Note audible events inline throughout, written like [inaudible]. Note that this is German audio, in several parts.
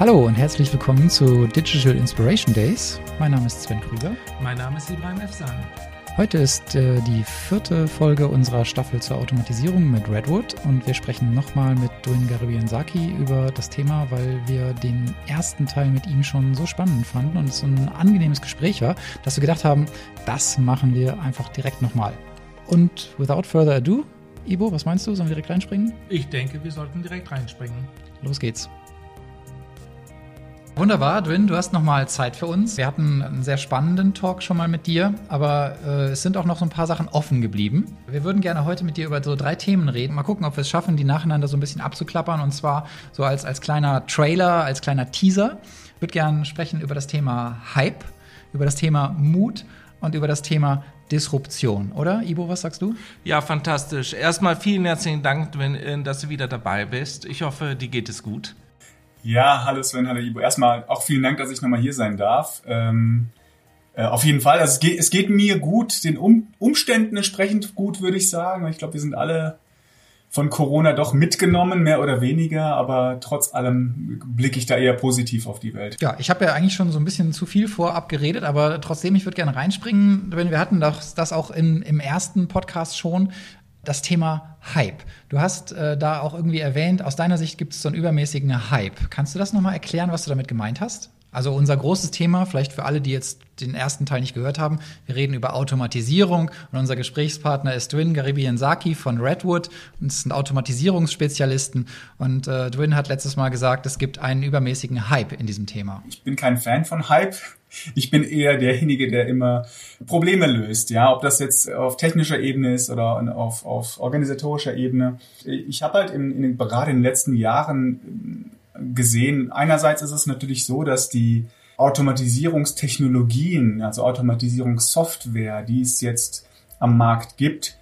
Hallo und herzlich willkommen zu Digital Inspiration Days. Mein Name ist Sven Krüger. Mein Name ist Ibrahim Efsan. Heute ist äh, die vierte Folge unserer Staffel zur Automatisierung mit Redwood und wir sprechen nochmal mit Duin Garibian-Saki über das Thema, weil wir den ersten Teil mit ihm schon so spannend fanden und es so ein angenehmes Gespräch war, dass wir gedacht haben, das machen wir einfach direkt nochmal. Und without further ado, Ibo, was meinst du? Sollen wir direkt reinspringen? Ich denke, wir sollten direkt reinspringen. Los geht's. Wunderbar, Dwin, du hast nochmal Zeit für uns. Wir hatten einen sehr spannenden Talk schon mal mit dir, aber äh, es sind auch noch so ein paar Sachen offen geblieben. Wir würden gerne heute mit dir über so drei Themen reden. Mal gucken, ob wir es schaffen, die nacheinander so ein bisschen abzuklappern und zwar so als, als kleiner Trailer, als kleiner Teaser. Ich würde gerne sprechen über das Thema Hype, über das Thema Mut und über das Thema Disruption, oder? Ibo, was sagst du? Ja, fantastisch. Erstmal vielen herzlichen Dank, dass du wieder dabei bist. Ich hoffe, dir geht es gut. Ja, hallo Sven, hallo Ibo. Erstmal auch vielen Dank, dass ich nochmal hier sein darf. Ähm, äh, auf jeden Fall, also es geht, es geht mir gut, den um Umständen entsprechend gut, würde ich sagen. Ich glaube, wir sind alle von Corona doch mitgenommen, mehr oder weniger, aber trotz allem blicke ich da eher positiv auf die Welt. Ja, ich habe ja eigentlich schon so ein bisschen zu viel vorab geredet, aber trotzdem, ich würde gerne reinspringen, wenn wir hatten das, das auch in, im ersten Podcast schon, das Thema Hype. Du hast äh, da auch irgendwie erwähnt, aus deiner Sicht gibt es so einen übermäßigen Hype. Kannst du das nochmal erklären, was du damit gemeint hast? Also unser großes Thema, vielleicht für alle, die jetzt den ersten Teil nicht gehört haben, wir reden über Automatisierung und unser Gesprächspartner ist Dwin Garibian Saki von Redwood und es sind Automatisierungsspezialisten und äh, Dwin hat letztes Mal gesagt, es gibt einen übermäßigen Hype in diesem Thema. Ich bin kein Fan von Hype. Ich bin eher derjenige, der immer Probleme löst, ja, ob das jetzt auf technischer Ebene ist oder auf, auf organisatorischer Ebene. Ich habe halt in, in, gerade in den letzten Jahren gesehen. Einerseits ist es natürlich so, dass die Automatisierungstechnologien, also Automatisierungssoftware, die es jetzt am Markt gibt,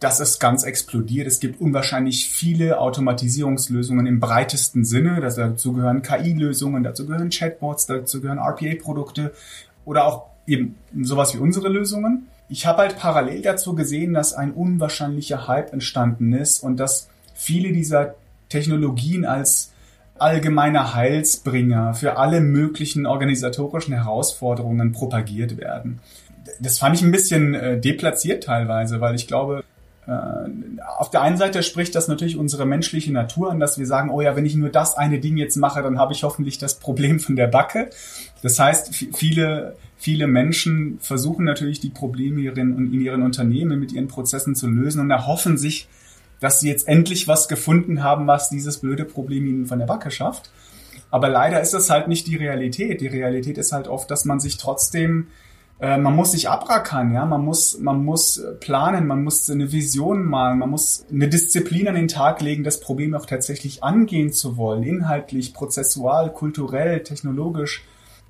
dass es ganz explodiert. Es gibt unwahrscheinlich viele Automatisierungslösungen im breitesten Sinne. Dazu gehören KI-Lösungen, dazu gehören Chatbots, dazu gehören RPA-Produkte oder auch eben sowas wie unsere Lösungen. Ich habe halt parallel dazu gesehen, dass ein unwahrscheinlicher Hype entstanden ist und dass viele dieser Technologien als allgemeiner Heilsbringer für alle möglichen organisatorischen Herausforderungen propagiert werden. Das fand ich ein bisschen äh, deplatziert teilweise, weil ich glaube, auf der einen Seite spricht das natürlich unsere menschliche Natur an, dass wir sagen, oh ja, wenn ich nur das eine Ding jetzt mache, dann habe ich hoffentlich das Problem von der Backe. Das heißt, viele, viele Menschen versuchen natürlich die Probleme in ihren Unternehmen mit ihren Prozessen zu lösen und erhoffen sich, dass sie jetzt endlich was gefunden haben, was dieses blöde Problem ihnen von der Backe schafft. Aber leider ist das halt nicht die Realität. Die Realität ist halt oft, dass man sich trotzdem, äh, man muss sich abrackern, ja, man muss, man muss planen, man muss eine Vision malen, man muss eine Disziplin an den Tag legen, das Problem auch tatsächlich angehen zu wollen, inhaltlich, prozessual, kulturell, technologisch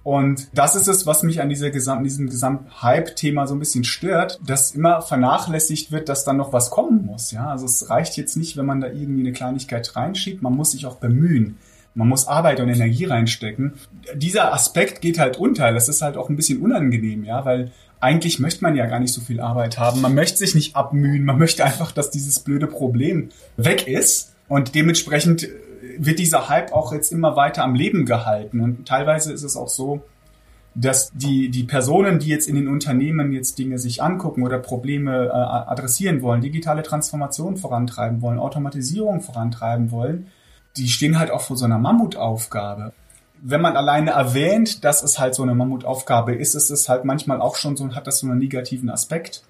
und das ist es, was mich an dieser Gesam diesem Gesamt-Hype-Thema so ein bisschen stört, dass immer vernachlässigt wird, dass dann noch was kommen muss. Ja, also es reicht jetzt nicht, wenn man da irgendwie eine Kleinigkeit reinschiebt. Man muss sich auch bemühen. Man muss Arbeit und Energie reinstecken. Dieser Aspekt geht halt unter. Das ist halt auch ein bisschen unangenehm, ja, weil eigentlich möchte man ja gar nicht so viel Arbeit haben. Man möchte sich nicht abmühen. Man möchte einfach, dass dieses blöde Problem weg ist. Und dementsprechend wird dieser Hype auch jetzt immer weiter am Leben gehalten. Und teilweise ist es auch so, dass die, die Personen, die jetzt in den Unternehmen jetzt Dinge sich angucken oder Probleme äh, adressieren wollen, digitale Transformation vorantreiben wollen, Automatisierung vorantreiben wollen, die stehen halt auch vor so einer Mammutaufgabe. Wenn man alleine erwähnt, dass es halt so eine Mammutaufgabe ist, ist es halt manchmal auch schon so, hat das so einen negativen Aspekt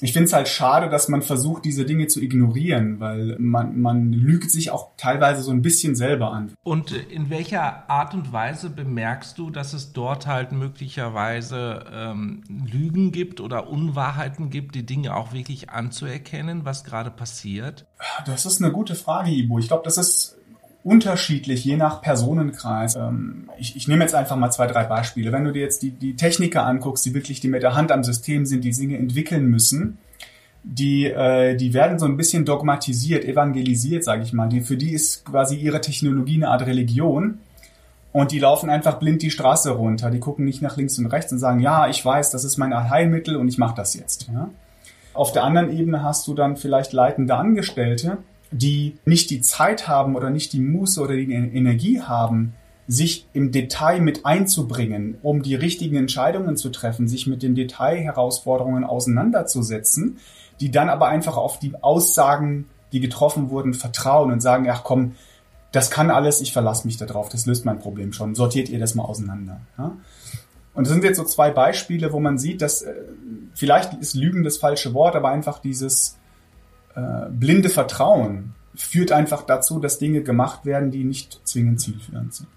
ich finde es halt schade, dass man versucht, diese Dinge zu ignorieren, weil man, man lügt sich auch teilweise so ein bisschen selber an. Und in welcher Art und Weise bemerkst du, dass es dort halt möglicherweise ähm, Lügen gibt oder Unwahrheiten gibt, die Dinge auch wirklich anzuerkennen, was gerade passiert? Das ist eine gute Frage, Ibo. Ich glaube, das ist unterschiedlich, je nach Personenkreis. Ähm, ich, ich nehme jetzt einfach mal zwei, drei Beispiele. Wenn du dir jetzt die, die Techniker anguckst, die wirklich, die mit der Hand am System sind, die Dinge entwickeln müssen, die, äh, die werden so ein bisschen dogmatisiert, evangelisiert, sage ich mal. Die, für die ist quasi ihre Technologie eine Art Religion. Und die laufen einfach blind die Straße runter. Die gucken nicht nach links und rechts und sagen, ja, ich weiß, das ist mein Heilmittel und ich mache das jetzt. Ja? Auf der anderen Ebene hast du dann vielleicht leitende Angestellte, die nicht die Zeit haben oder nicht die Muße oder die Energie haben, sich im Detail mit einzubringen, um die richtigen Entscheidungen zu treffen, sich mit den Detailherausforderungen auseinanderzusetzen, die dann aber einfach auf die Aussagen, die getroffen wurden, vertrauen und sagen, ach komm, das kann alles, ich verlasse mich darauf, das löst mein Problem schon, sortiert ihr das mal auseinander. Ja? Und das sind jetzt so zwei Beispiele, wo man sieht, dass äh, vielleicht ist Lügen das falsche Wort, aber einfach dieses äh, blinde Vertrauen führt einfach dazu, dass Dinge gemacht werden, die nicht zwingend zielführend sind.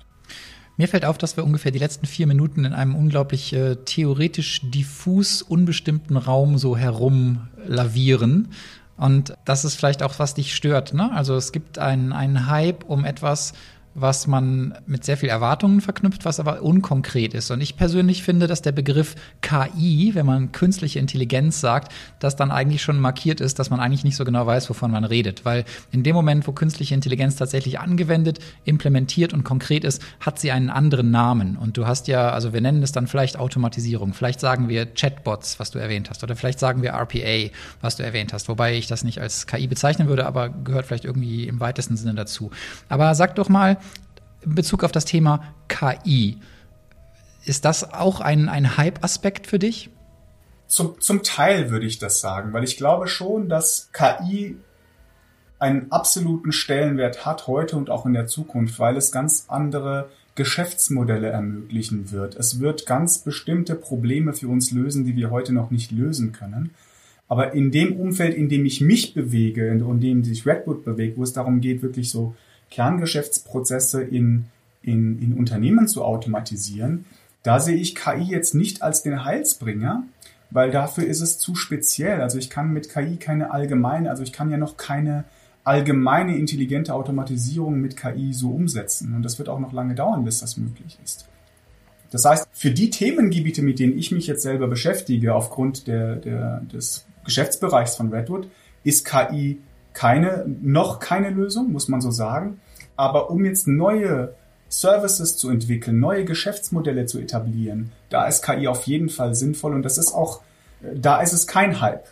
Mir fällt auf, dass wir ungefähr die letzten vier Minuten in einem unglaublich äh, theoretisch diffus unbestimmten Raum so herumlavieren. Und das ist vielleicht auch, was dich stört. Ne? Also es gibt einen, einen Hype um etwas, was man mit sehr viel Erwartungen verknüpft, was aber unkonkret ist. Und ich persönlich finde, dass der Begriff KI, wenn man künstliche Intelligenz sagt, das dann eigentlich schon markiert ist, dass man eigentlich nicht so genau weiß, wovon man redet. Weil in dem Moment, wo künstliche Intelligenz tatsächlich angewendet, implementiert und konkret ist, hat sie einen anderen Namen. Und du hast ja, also wir nennen es dann vielleicht Automatisierung. Vielleicht sagen wir Chatbots, was du erwähnt hast. Oder vielleicht sagen wir RPA, was du erwähnt hast. Wobei ich das nicht als KI bezeichnen würde, aber gehört vielleicht irgendwie im weitesten Sinne dazu. Aber sag doch mal, in Bezug auf das Thema KI. Ist das auch ein, ein Hype-Aspekt für dich? Zum, zum Teil würde ich das sagen, weil ich glaube schon, dass KI einen absoluten Stellenwert hat heute und auch in der Zukunft, weil es ganz andere Geschäftsmodelle ermöglichen wird. Es wird ganz bestimmte Probleme für uns lösen, die wir heute noch nicht lösen können. Aber in dem Umfeld, in dem ich mich bewege, in dem sich Redwood bewegt, wo es darum geht, wirklich so Kerngeschäftsprozesse in, in, in Unternehmen zu automatisieren, da sehe ich KI jetzt nicht als den Heilsbringer, weil dafür ist es zu speziell. Also ich kann mit KI keine allgemeine, also ich kann ja noch keine allgemeine intelligente Automatisierung mit KI so umsetzen. Und das wird auch noch lange dauern, bis das möglich ist. Das heißt, für die Themengebiete, mit denen ich mich jetzt selber beschäftige, aufgrund der, der, des Geschäftsbereichs von Redwood, ist KI keine, noch keine Lösung, muss man so sagen. Aber um jetzt neue Services zu entwickeln, neue Geschäftsmodelle zu etablieren, da ist KI auf jeden Fall sinnvoll und das ist auch, da ist es kein Hype.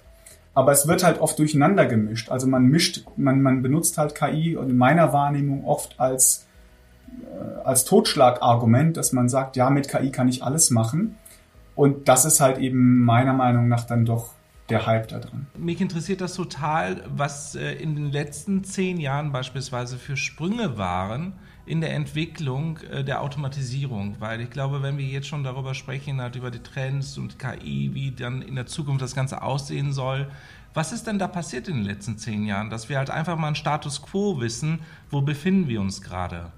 Aber es wird halt oft durcheinander gemischt. Also man mischt, man, man benutzt halt KI und in meiner Wahrnehmung oft als, äh, als Totschlagargument, dass man sagt, ja, mit KI kann ich alles machen. Und das ist halt eben meiner Meinung nach dann doch der Hype da drin. Mich interessiert das total, was äh, in den letzten zehn Jahren beispielsweise für Sprünge waren in der Entwicklung äh, der Automatisierung, weil ich glaube, wenn wir jetzt schon darüber sprechen, halt über die Trends und KI, wie dann in der Zukunft das Ganze aussehen soll, was ist denn da passiert in den letzten zehn Jahren, dass wir halt einfach mal einen Status quo wissen, wo befinden wir uns gerade?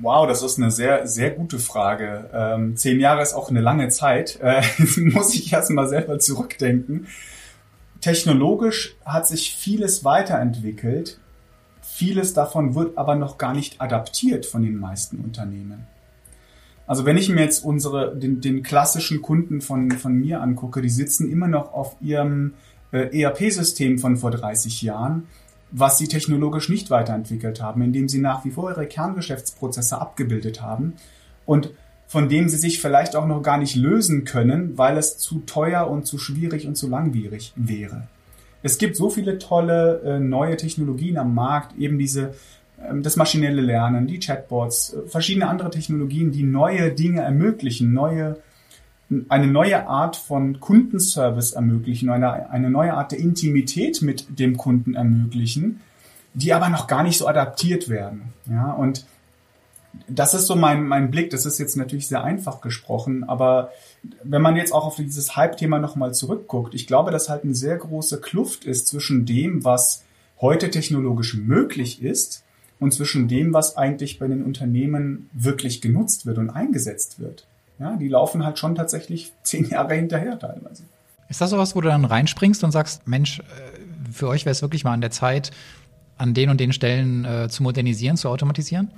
Wow, das ist eine sehr, sehr gute Frage. Ähm, zehn Jahre ist auch eine lange Zeit. Äh, [laughs] muss ich erst mal selber zurückdenken. Technologisch hat sich vieles weiterentwickelt. Vieles davon wird aber noch gar nicht adaptiert von den meisten Unternehmen. Also wenn ich mir jetzt unsere, den, den klassischen Kunden von, von mir angucke, die sitzen immer noch auf ihrem äh, ERP-System von vor 30 Jahren was sie technologisch nicht weiterentwickelt haben, indem sie nach wie vor ihre Kerngeschäftsprozesse abgebildet haben und von dem sie sich vielleicht auch noch gar nicht lösen können, weil es zu teuer und zu schwierig und zu langwierig wäre. Es gibt so viele tolle äh, neue Technologien am Markt, eben diese äh, das maschinelle Lernen, die Chatbots, äh, verschiedene andere Technologien, die neue Dinge ermöglichen, neue eine neue Art von Kundenservice ermöglichen, eine, eine neue Art der Intimität mit dem Kunden ermöglichen, die aber noch gar nicht so adaptiert werden. Ja, und das ist so mein, mein Blick. Das ist jetzt natürlich sehr einfach gesprochen, aber wenn man jetzt auch auf dieses Hype-Thema nochmal zurückguckt, ich glaube, dass halt eine sehr große Kluft ist zwischen dem, was heute technologisch möglich ist und zwischen dem, was eigentlich bei den Unternehmen wirklich genutzt wird und eingesetzt wird. Ja, die laufen halt schon tatsächlich [laughs] zehn Jahre hinterher teilweise. Ist das sowas, wo du dann reinspringst und sagst, Mensch, äh, für euch wäre es wirklich mal an der Zeit, an den und den Stellen äh, zu modernisieren, zu automatisieren?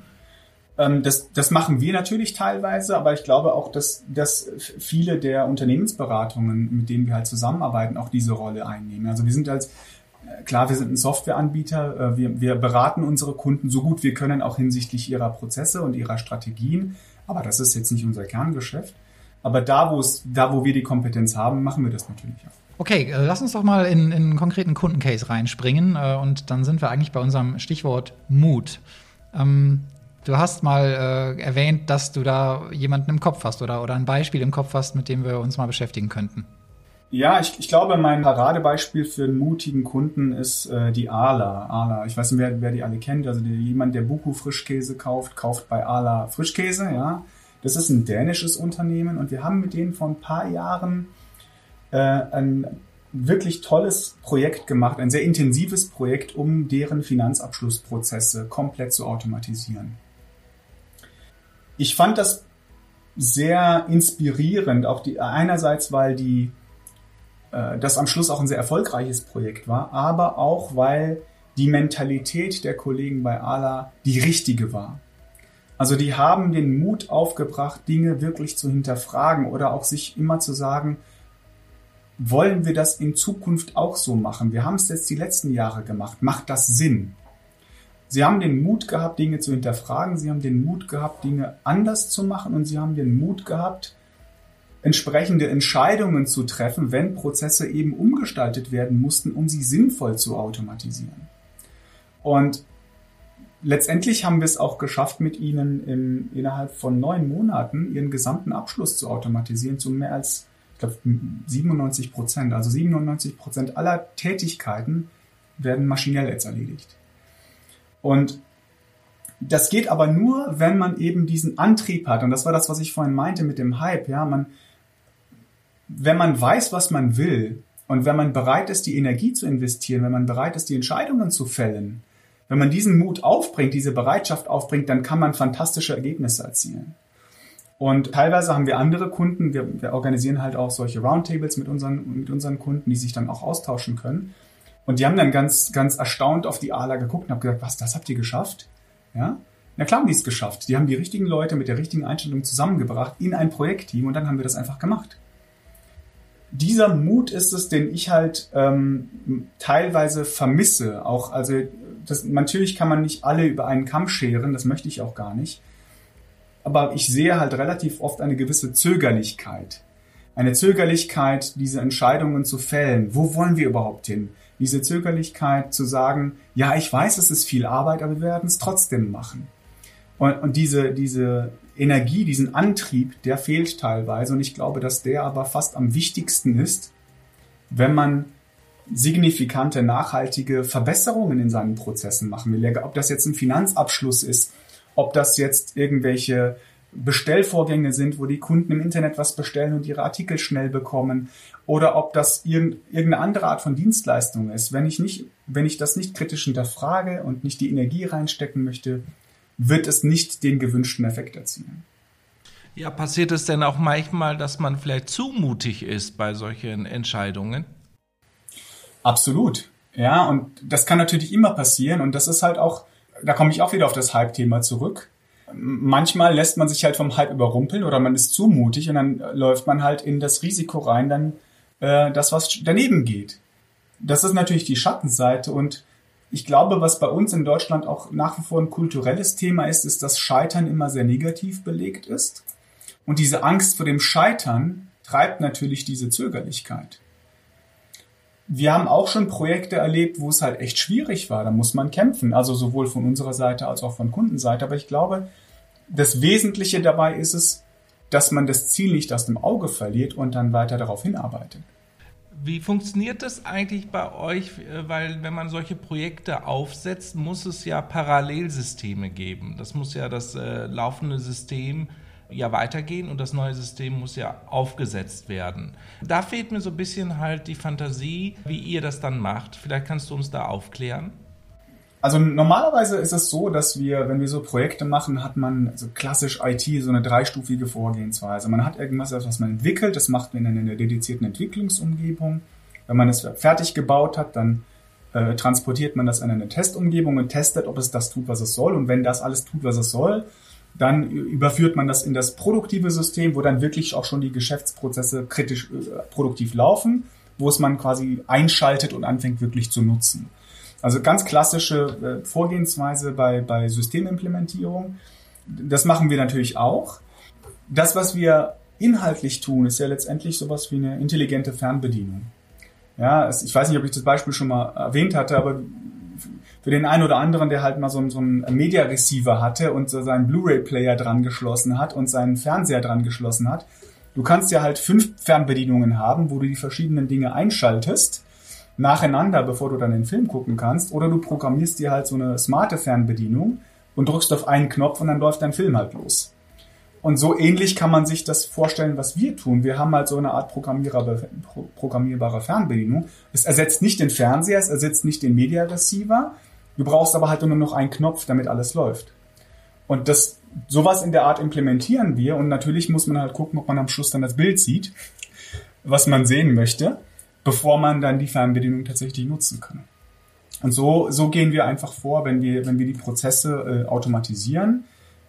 Ähm, das, das machen wir natürlich teilweise, aber ich glaube auch, dass, dass viele der Unternehmensberatungen, mit denen wir halt zusammenarbeiten, auch diese Rolle einnehmen. Also wir sind als äh, Klar, wir sind ein Softwareanbieter. Äh, wir, wir beraten unsere Kunden so gut wir können, auch hinsichtlich ihrer Prozesse und ihrer Strategien. Aber das ist jetzt nicht unser Kerngeschäft. Aber da, wo es, da, wo wir die Kompetenz haben, machen wir das natürlich auch. Okay, äh, lass uns doch mal in, in einen konkreten Kundencase reinspringen. Äh, und dann sind wir eigentlich bei unserem Stichwort Mut. Ähm, Du hast mal äh, erwähnt, dass du da jemanden im Kopf hast oder, oder ein Beispiel im Kopf hast, mit dem wir uns mal beschäftigen könnten. Ja, ich, ich glaube, mein Paradebeispiel für einen mutigen Kunden ist äh, die Ala. Ala, ich weiß nicht, wer, wer die alle kennt. Also die, jemand, der Buku Frischkäse kauft, kauft bei Ala Frischkäse. Ja, das ist ein dänisches Unternehmen und wir haben mit denen vor ein paar Jahren äh, ein wirklich tolles Projekt gemacht, ein sehr intensives Projekt, um deren Finanzabschlussprozesse komplett zu automatisieren. Ich fand das sehr inspirierend, auch die, einerseits, weil die, das am Schluss auch ein sehr erfolgreiches Projekt war, aber auch, weil die Mentalität der Kollegen bei ALA die richtige war. Also die haben den Mut aufgebracht, Dinge wirklich zu hinterfragen oder auch sich immer zu sagen, wollen wir das in Zukunft auch so machen? Wir haben es jetzt die letzten Jahre gemacht. Macht das Sinn? Sie haben den Mut gehabt, Dinge zu hinterfragen. Sie haben den Mut gehabt, Dinge anders zu machen. Und sie haben den Mut gehabt, entsprechende Entscheidungen zu treffen, wenn Prozesse eben umgestaltet werden mussten, um sie sinnvoll zu automatisieren. Und letztendlich haben wir es auch geschafft, mit ihnen in, innerhalb von neun Monaten ihren gesamten Abschluss zu automatisieren, zu mehr als glaube 97 Prozent, also 97 Prozent aller Tätigkeiten werden maschinell jetzt erledigt. Und das geht aber nur, wenn man eben diesen Antrieb hat. Und das war das, was ich vorhin meinte mit dem Hype. Ja, man, wenn man weiß, was man will und wenn man bereit ist, die Energie zu investieren, wenn man bereit ist, die Entscheidungen zu fällen, wenn man diesen Mut aufbringt, diese Bereitschaft aufbringt, dann kann man fantastische Ergebnisse erzielen. Und teilweise haben wir andere Kunden, wir, wir organisieren halt auch solche Roundtables mit unseren, mit unseren Kunden, die sich dann auch austauschen können. Und die haben dann ganz, ganz erstaunt auf die ALA geguckt und haben gesagt, was, das habt ihr geschafft? Ja? Na klar haben die es geschafft. Die haben die richtigen Leute mit der richtigen Einstellung zusammengebracht in ein Projektteam und dann haben wir das einfach gemacht. Dieser Mut ist es, den ich halt ähm, teilweise vermisse. Auch, also das, natürlich kann man nicht alle über einen Kamm scheren, das möchte ich auch gar nicht aber ich sehe halt relativ oft eine gewisse Zögerlichkeit. Eine Zögerlichkeit, diese Entscheidungen zu fällen. Wo wollen wir überhaupt hin? Diese Zögerlichkeit zu sagen, ja, ich weiß, es ist viel Arbeit, aber wir werden es trotzdem machen. Und, und diese, diese Energie, diesen Antrieb, der fehlt teilweise. Und ich glaube, dass der aber fast am wichtigsten ist, wenn man signifikante, nachhaltige Verbesserungen in seinen Prozessen machen will. Ob das jetzt ein Finanzabschluss ist, ob das jetzt irgendwelche Bestellvorgänge sind, wo die Kunden im Internet was bestellen und ihre Artikel schnell bekommen, oder ob das irgendeine andere Art von Dienstleistung ist. Wenn ich nicht, wenn ich das nicht kritisch hinterfrage und nicht die Energie reinstecken möchte, wird es nicht den gewünschten Effekt erzielen. Ja, passiert es denn auch manchmal, dass man vielleicht zu mutig ist bei solchen Entscheidungen? Absolut. Ja, und das kann natürlich immer passieren und das ist halt auch da komme ich auch wieder auf das Hype-Thema zurück. Manchmal lässt man sich halt vom Hype überrumpeln oder man ist zu mutig und dann läuft man halt in das Risiko rein, dann äh, das, was daneben geht. Das ist natürlich die Schattenseite und ich glaube, was bei uns in Deutschland auch nach wie vor ein kulturelles Thema ist, ist, dass Scheitern immer sehr negativ belegt ist. Und diese Angst vor dem Scheitern treibt natürlich diese Zögerlichkeit wir haben auch schon Projekte erlebt, wo es halt echt schwierig war. Da muss man kämpfen. Also sowohl von unserer Seite als auch von Kundenseite. Aber ich glaube, das Wesentliche dabei ist es, dass man das Ziel nicht aus dem Auge verliert und dann weiter darauf hinarbeitet. Wie funktioniert das eigentlich bei euch? Weil wenn man solche Projekte aufsetzt, muss es ja Parallelsysteme geben. Das muss ja das äh, laufende System ja weitergehen und das neue System muss ja aufgesetzt werden. Da fehlt mir so ein bisschen halt die Fantasie, wie ihr das dann macht. Vielleicht kannst du uns da aufklären. Also normalerweise ist es so, dass wir, wenn wir so Projekte machen, hat man also klassisch IT so eine dreistufige Vorgehensweise. Man hat irgendwas, was man entwickelt, das macht man in einer dedizierten Entwicklungsumgebung. Wenn man es fertig gebaut hat, dann äh, transportiert man das in eine Testumgebung und testet, ob es das tut, was es soll. Und wenn das alles tut, was es soll, dann überführt man das in das produktive System, wo dann wirklich auch schon die Geschäftsprozesse kritisch äh, produktiv laufen, wo es man quasi einschaltet und anfängt wirklich zu nutzen. Also ganz klassische äh, Vorgehensweise bei, bei Systemimplementierung. Das machen wir natürlich auch. Das, was wir inhaltlich tun, ist ja letztendlich sowas wie eine intelligente Fernbedienung. Ja, ich weiß nicht, ob ich das Beispiel schon mal erwähnt hatte, aber für den einen oder anderen, der halt mal so, so einen Media Receiver hatte und so seinen Blu-ray-Player dran geschlossen hat und seinen Fernseher dran geschlossen hat. Du kannst ja halt fünf Fernbedienungen haben, wo du die verschiedenen Dinge einschaltest nacheinander, bevor du dann den Film gucken kannst, oder du programmierst dir halt so eine smarte Fernbedienung und drückst auf einen Knopf und dann läuft dein Film halt los. Und so ähnlich kann man sich das vorstellen, was wir tun. Wir haben halt so eine Art programmierbare, Fernbedienung. Es ersetzt nicht den Fernseher, es ersetzt nicht den Media Receiver. Du brauchst aber halt nur noch einen Knopf, damit alles läuft. Und das, sowas in der Art implementieren wir. Und natürlich muss man halt gucken, ob man am Schluss dann das Bild sieht, was man sehen möchte, bevor man dann die Fernbedienung tatsächlich nutzen kann. Und so, so gehen wir einfach vor, wenn wir, wenn wir die Prozesse äh, automatisieren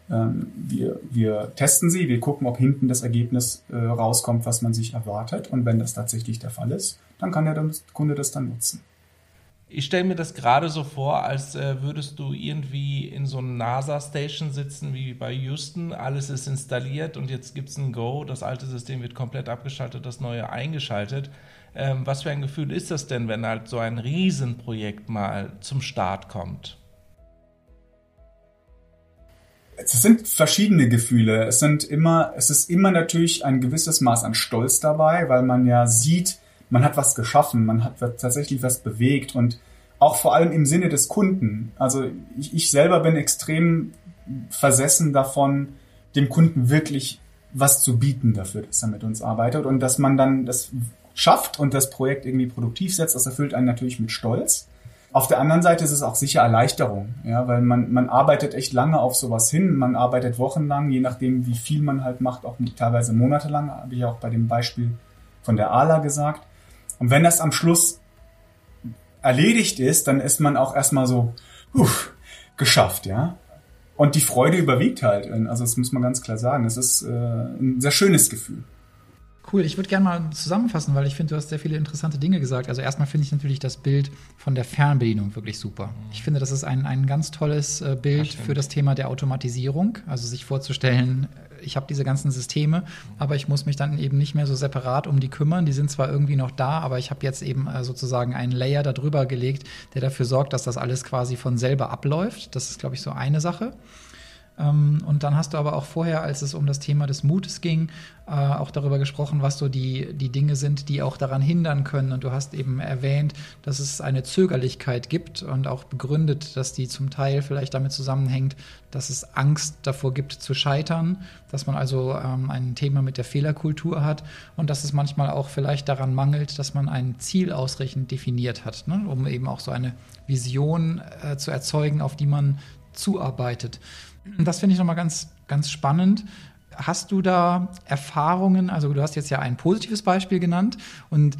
ähm, wir, wir testen sie, wir gucken, ob hinten das Ergebnis äh, rauskommt, was man sich erwartet. Und wenn das tatsächlich der Fall ist, dann kann der Kunde das dann nutzen. Ich stelle mir das gerade so vor, als äh, würdest du irgendwie in so einer NASA-Station sitzen wie bei Houston. Alles ist installiert und jetzt gibt es ein Go. Das alte System wird komplett abgeschaltet, das neue eingeschaltet. Ähm, was für ein Gefühl ist das denn, wenn halt so ein Riesenprojekt mal zum Start kommt? es sind verschiedene Gefühle. Es sind immer, es ist immer natürlich ein gewisses Maß an Stolz dabei, weil man ja sieht, man hat was geschaffen, man hat tatsächlich was bewegt und auch vor allem im Sinne des Kunden. Also ich, ich selber bin extrem versessen davon, dem Kunden wirklich was zu bieten dafür, dass er mit uns arbeitet und dass man dann das schafft und das Projekt irgendwie produktiv setzt, das erfüllt einen natürlich mit Stolz. Auf der anderen Seite ist es auch sicher Erleichterung, ja, weil man, man arbeitet echt lange auf sowas hin, man arbeitet wochenlang, je nachdem, wie viel man halt macht, auch teilweise monatelang, habe ich auch bei dem Beispiel von der ALA gesagt. Und wenn das am Schluss erledigt ist, dann ist man auch erstmal so, uff, geschafft, ja. Und die Freude überwiegt halt. Also das muss man ganz klar sagen. Es ist äh, ein sehr schönes Gefühl. Cool, ich würde gerne mal zusammenfassen, weil ich finde, du hast sehr viele interessante Dinge gesagt. Also erstmal finde ich natürlich das Bild von der Fernbedienung wirklich super. Ich finde, das ist ein, ein ganz tolles äh, Bild das für das Thema der Automatisierung. Also sich vorzustellen, äh, ich habe diese ganzen Systeme, aber ich muss mich dann eben nicht mehr so separat um die kümmern. Die sind zwar irgendwie noch da, aber ich habe jetzt eben äh, sozusagen einen Layer darüber gelegt, der dafür sorgt, dass das alles quasi von selber abläuft. Das ist, glaube ich, so eine Sache. Ähm, und dann hast du aber auch vorher, als es um das Thema des Mutes ging, äh, auch darüber gesprochen, was so die, die Dinge sind, die auch daran hindern können. Und du hast eben erwähnt, dass es eine Zögerlichkeit gibt und auch begründet, dass die zum Teil vielleicht damit zusammenhängt, dass es Angst davor gibt zu scheitern, dass man also ähm, ein Thema mit der Fehlerkultur hat und dass es manchmal auch vielleicht daran mangelt, dass man ein Ziel ausreichend definiert hat, ne? um eben auch so eine Vision äh, zu erzeugen, auf die man zuarbeitet. Das finde ich nochmal ganz, ganz spannend. Hast du da Erfahrungen? Also, du hast jetzt ja ein positives Beispiel genannt und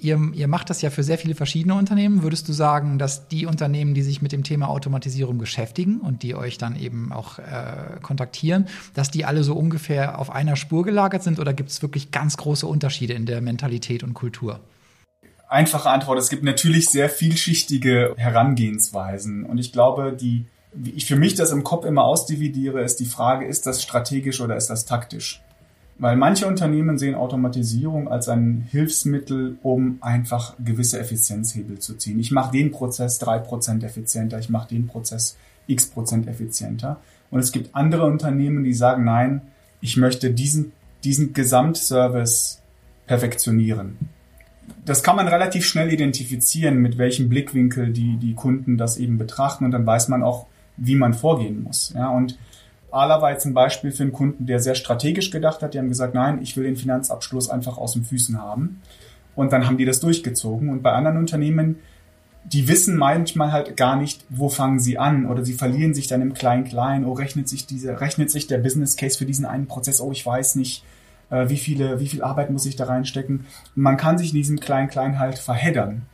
ihr, ihr macht das ja für sehr viele verschiedene Unternehmen. Würdest du sagen, dass die Unternehmen, die sich mit dem Thema Automatisierung beschäftigen und die euch dann eben auch äh, kontaktieren, dass die alle so ungefähr auf einer Spur gelagert sind oder gibt es wirklich ganz große Unterschiede in der Mentalität und Kultur? Einfache Antwort, es gibt natürlich sehr vielschichtige Herangehensweisen und ich glaube, die wie ich für mich das im Kopf immer ausdividiere, ist die Frage, ist das strategisch oder ist das taktisch? Weil manche Unternehmen sehen Automatisierung als ein Hilfsmittel, um einfach gewisse Effizienzhebel zu ziehen. Ich mache den Prozess drei Prozent effizienter, ich mache den Prozess x Prozent effizienter. Und es gibt andere Unternehmen, die sagen, nein, ich möchte diesen, diesen Gesamtservice perfektionieren. Das kann man relativ schnell identifizieren, mit welchem Blickwinkel die, die Kunden das eben betrachten. Und dann weiß man auch, wie man vorgehen muss. Ja, und Ala war jetzt ein Beispiel für einen Kunden, der sehr strategisch gedacht hat. Die haben gesagt, nein, ich will den Finanzabschluss einfach aus den Füßen haben. Und dann haben die das durchgezogen. Und bei anderen Unternehmen, die wissen manchmal halt gar nicht, wo fangen sie an oder sie verlieren sich dann im Klein-Klein. Oh, rechnet sich diese, rechnet sich der Business Case für diesen einen Prozess? Oh, ich weiß nicht, äh, wie viele, wie viel Arbeit muss ich da reinstecken? Und man kann sich in diesem Klein-Klein halt verheddern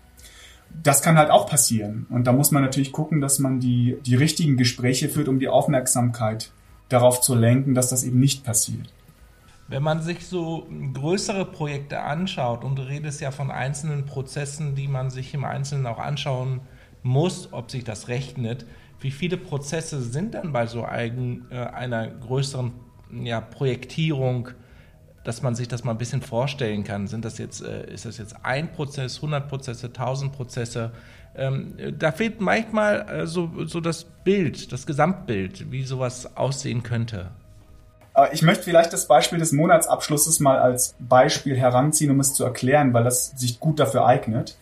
das kann halt auch passieren. Und da muss man natürlich gucken, dass man die, die richtigen Gespräche führt, um die Aufmerksamkeit darauf zu lenken, dass das eben nicht passiert. Wenn man sich so größere Projekte anschaut und du redest ja von einzelnen Prozessen, die man sich im Einzelnen auch anschauen muss, ob sich das rechnet, wie viele Prozesse sind dann bei so äh, einer größeren ja, Projektierung dass man sich das mal ein bisschen vorstellen kann. Sind das jetzt, äh, ist das jetzt ein Prozess, 100 Prozesse, 1000 Prozesse? Ähm, da fehlt manchmal äh, so, so das Bild, das Gesamtbild, wie sowas aussehen könnte. Ich möchte vielleicht das Beispiel des Monatsabschlusses mal als Beispiel heranziehen, um es zu erklären, weil das sich gut dafür eignet.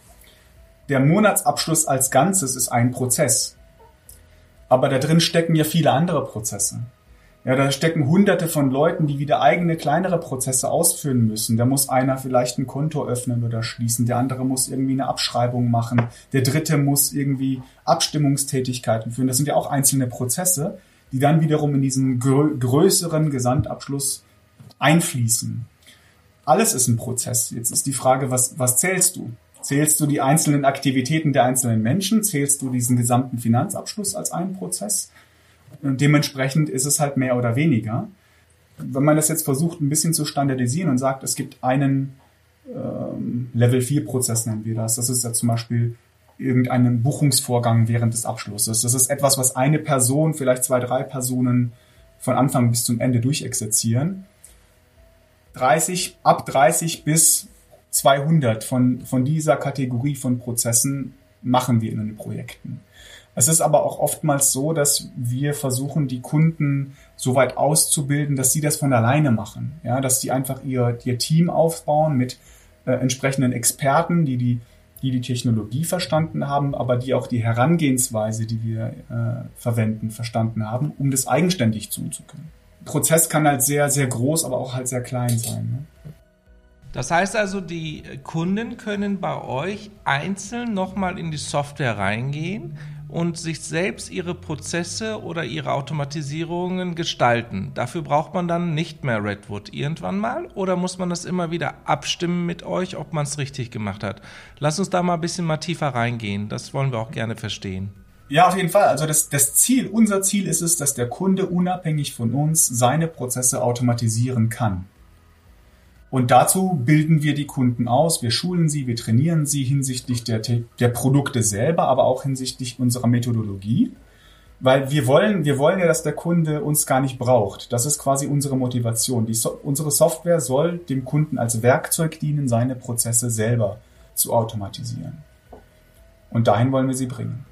Der Monatsabschluss als Ganzes ist ein Prozess. Aber da drin stecken ja viele andere Prozesse. Ja, da stecken hunderte von Leuten, die wieder eigene kleinere Prozesse ausführen müssen. Da muss einer vielleicht ein Konto öffnen oder schließen, der andere muss irgendwie eine Abschreibung machen, der dritte muss irgendwie Abstimmungstätigkeiten führen. Das sind ja auch einzelne Prozesse, die dann wiederum in diesen grö größeren Gesamtabschluss einfließen. Alles ist ein Prozess. Jetzt ist die Frage, was, was zählst du? Zählst du die einzelnen Aktivitäten der einzelnen Menschen? Zählst du diesen gesamten Finanzabschluss als einen Prozess? Und dementsprechend ist es halt mehr oder weniger. Wenn man das jetzt versucht, ein bisschen zu standardisieren und sagt, es gibt einen ähm, Level 4 Prozess, nennen wir das. Das ist ja zum Beispiel irgendeinen Buchungsvorgang während des Abschlusses. Das ist etwas, was eine Person, vielleicht zwei, drei Personen von Anfang bis zum Ende durchexerzieren. 30, ab 30 bis 200 von, von dieser Kategorie von Prozessen machen wir in den Projekten. Es ist aber auch oftmals so, dass wir versuchen, die Kunden so weit auszubilden, dass sie das von alleine machen. Ja, dass sie einfach ihr, ihr Team aufbauen mit äh, entsprechenden Experten, die die, die die Technologie verstanden haben, aber die auch die Herangehensweise, die wir äh, verwenden, verstanden haben, um das eigenständig tun zu können. Prozess kann halt sehr, sehr groß, aber auch halt sehr klein sein. Ne? Das heißt also, die Kunden können bei euch einzeln nochmal in die Software reingehen und sich selbst ihre Prozesse oder ihre Automatisierungen gestalten. Dafür braucht man dann nicht mehr Redwood irgendwann mal oder muss man das immer wieder abstimmen mit euch, ob man es richtig gemacht hat? Lass uns da mal ein bisschen mal tiefer reingehen. Das wollen wir auch gerne verstehen. Ja, auf jeden Fall. Also das, das Ziel, unser Ziel ist es, dass der Kunde unabhängig von uns seine Prozesse automatisieren kann. Und dazu bilden wir die Kunden aus, wir schulen sie, wir trainieren sie hinsichtlich der, der Produkte selber, aber auch hinsichtlich unserer Methodologie. Weil wir wollen, wir wollen ja, dass der Kunde uns gar nicht braucht. Das ist quasi unsere Motivation. Die so unsere Software soll dem Kunden als Werkzeug dienen, seine Prozesse selber zu automatisieren. Und dahin wollen wir sie bringen.